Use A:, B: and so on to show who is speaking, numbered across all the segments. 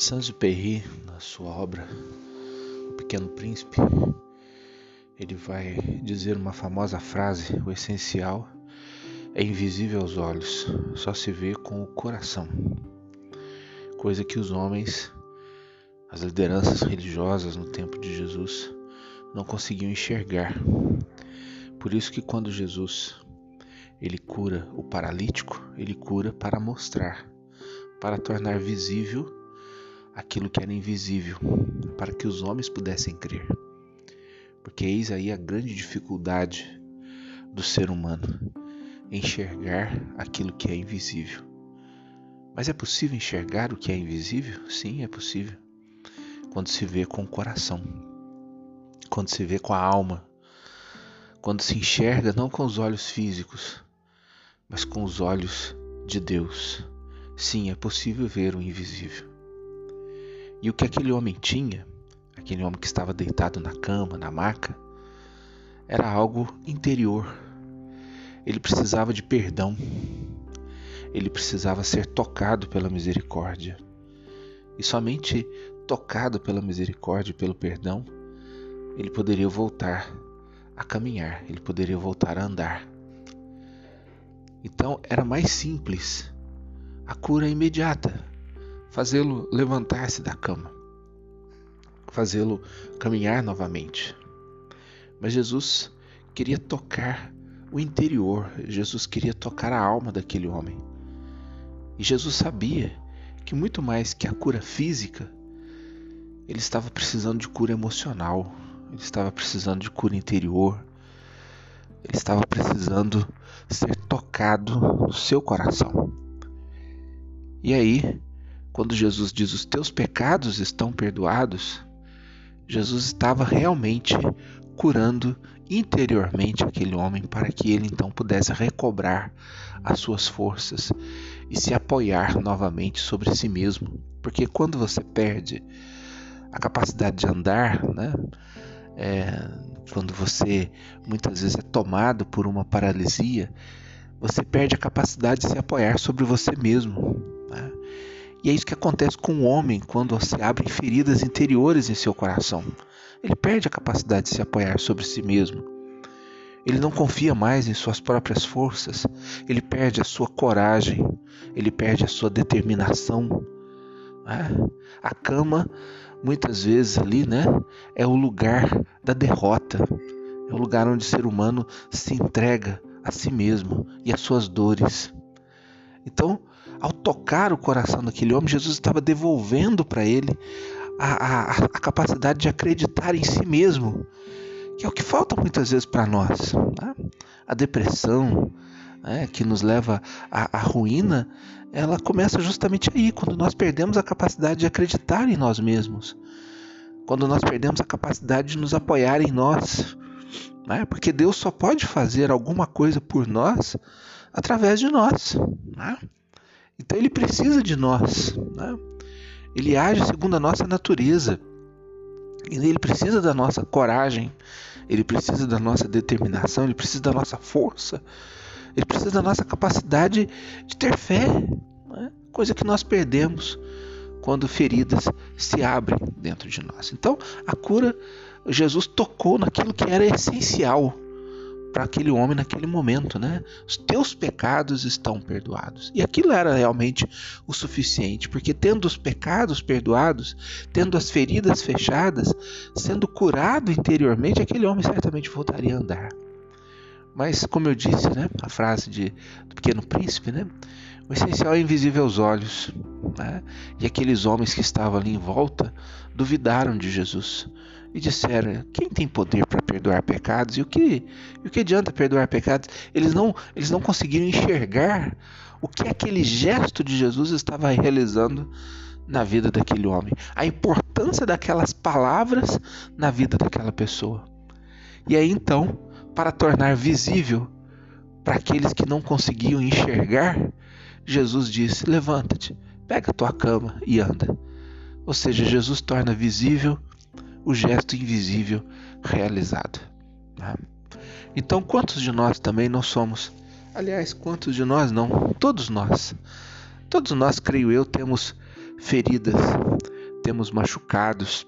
A: Saint-Exupéry, na sua obra O Pequeno Príncipe, ele vai dizer uma famosa frase: o essencial é invisível aos olhos, só se vê com o coração. Coisa que os homens, as lideranças religiosas no tempo de Jesus, não conseguiam enxergar. Por isso que quando Jesus ele cura o paralítico, ele cura para mostrar, para tornar visível aquilo que era invisível, para que os homens pudessem crer. Porque eis aí a grande dificuldade do ser humano, enxergar aquilo que é invisível. Mas é possível enxergar o que é invisível? Sim, é possível. Quando se vê com o coração, quando se vê com a alma, quando se enxerga não com os olhos físicos, mas com os olhos de Deus. Sim, é possível ver o invisível. E o que aquele homem tinha, aquele homem que estava deitado na cama, na maca, era algo interior. Ele precisava de perdão. Ele precisava ser tocado pela misericórdia. E somente tocado pela misericórdia e pelo perdão, ele poderia voltar a caminhar, ele poderia voltar a andar. Então era mais simples a cura imediata fazê-lo levantar-se da cama, fazê-lo caminhar novamente. Mas Jesus queria tocar o interior, Jesus queria tocar a alma daquele homem. E Jesus sabia que muito mais que a cura física, ele estava precisando de cura emocional, ele estava precisando de cura interior, ele estava precisando ser tocado no seu coração. E aí, quando Jesus diz os teus pecados estão perdoados, Jesus estava realmente curando interiormente aquele homem para que ele então pudesse recobrar as suas forças e se apoiar novamente sobre si mesmo. Porque quando você perde a capacidade de andar, né? É, quando você muitas vezes é tomado por uma paralisia, você perde a capacidade de se apoiar sobre você mesmo. E é isso que acontece com o homem quando se abrem feridas interiores em seu coração. Ele perde a capacidade de se apoiar sobre si mesmo. Ele não confia mais em suas próprias forças. Ele perde a sua coragem. Ele perde a sua determinação. Né? A cama, muitas vezes ali, né, é o lugar da derrota. É o lugar onde o ser humano se entrega a si mesmo e às suas dores. Então, ao tocar o coração daquele homem, Jesus estava devolvendo para ele a, a, a, capacidade de acreditar em si mesmo, que é o que falta muitas vezes para nós. Né? A depressão, né, que nos leva à, à ruína, ela começa justamente aí, quando nós perdemos a capacidade de acreditar em nós mesmos, quando nós perdemos a capacidade de nos apoiar em nós, né? porque Deus só pode fazer alguma coisa por nós através de nós. Né? Então ele precisa de nós. Né? Ele age segundo a nossa natureza. E ele precisa da nossa coragem, ele precisa da nossa determinação, ele precisa da nossa força, ele precisa da nossa capacidade de ter fé, né? coisa que nós perdemos quando feridas se abrem dentro de nós. Então, a cura, Jesus tocou naquilo que era essencial para aquele homem naquele momento, né? Os teus pecados estão perdoados. E aquilo era realmente o suficiente, porque tendo os pecados perdoados, tendo as feridas fechadas, sendo curado interiormente, aquele homem certamente voltaria a andar. Mas, como eu disse, né, a frase de, do Pequeno Príncipe, né, o essencial é invisível aos olhos. Né? E aqueles homens que estavam ali em volta duvidaram de Jesus e disseram: Quem tem poder para perdoar pecados? E o que, e o que adianta perdoar pecados? Eles não, eles não conseguiram enxergar o que aquele gesto de Jesus estava realizando na vida daquele homem, a importância daquelas palavras na vida daquela pessoa. E aí então, para tornar visível para aqueles que não conseguiam enxergar, Jesus disse: Levanta-te, pega a tua cama e anda. Ou seja, Jesus torna visível o gesto invisível realizado. Né? Então, quantos de nós também não somos? Aliás, quantos de nós não? Todos nós. Todos nós, creio eu, temos feridas, temos machucados.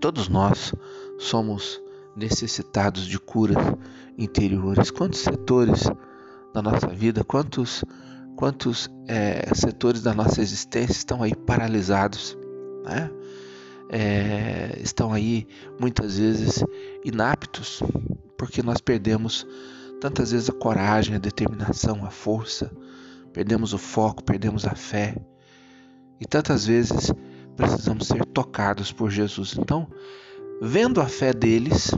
A: Todos nós somos necessitados de curas interiores. Quantos setores da nossa vida, quantos, quantos é, setores da nossa existência estão aí paralisados, né? É, estão aí muitas vezes inaptos, porque nós perdemos tantas vezes a coragem, a determinação, a força, perdemos o foco, perdemos a fé. E tantas vezes precisamos ser tocados por Jesus. Então, vendo a fé deles,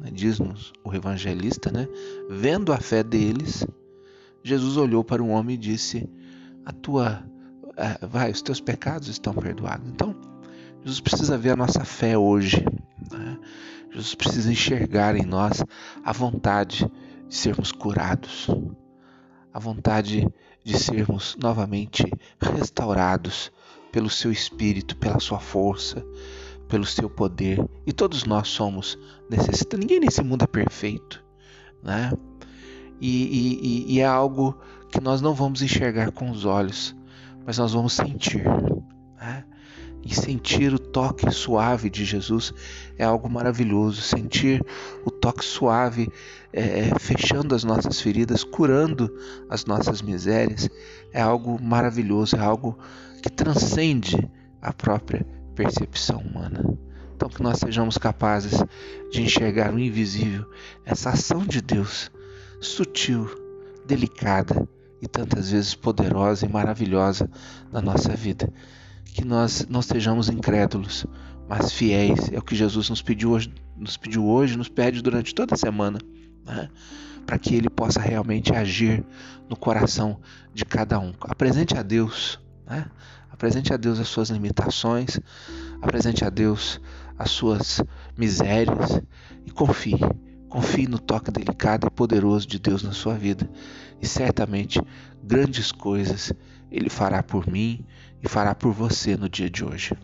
A: né, diz-nos o evangelista, né? Vendo a fé deles, Jesus olhou para o homem e disse: "A tua é, vai, os teus pecados estão perdoados". Então, Jesus precisa ver a nossa fé hoje. Né? Jesus precisa enxergar em nós a vontade de sermos curados, a vontade de sermos novamente restaurados pelo seu espírito, pela sua força, pelo seu poder. E todos nós somos necessitados. Ninguém nesse mundo é perfeito, né? E, e, e é algo que nós não vamos enxergar com os olhos, mas nós vamos sentir. Né? E sentir o toque suave de Jesus é algo maravilhoso. Sentir o toque suave é, é, fechando as nossas feridas, curando as nossas misérias, é algo maravilhoso, é algo que transcende a própria percepção humana. Então, que nós sejamos capazes de enxergar o invisível, essa ação de Deus sutil, delicada e tantas vezes poderosa e maravilhosa na nossa vida. Que nós não sejamos incrédulos, mas fiéis. É o que Jesus nos pediu hoje, nos pediu hoje, nos pede durante toda a semana, né? para que Ele possa realmente agir no coração de cada um. Apresente a Deus, né? apresente a Deus as suas limitações, apresente a Deus as suas misérias e confie Confie no toque delicado e poderoso de Deus na sua vida e certamente grandes coisas Ele fará por mim e fará por você no dia de hoje.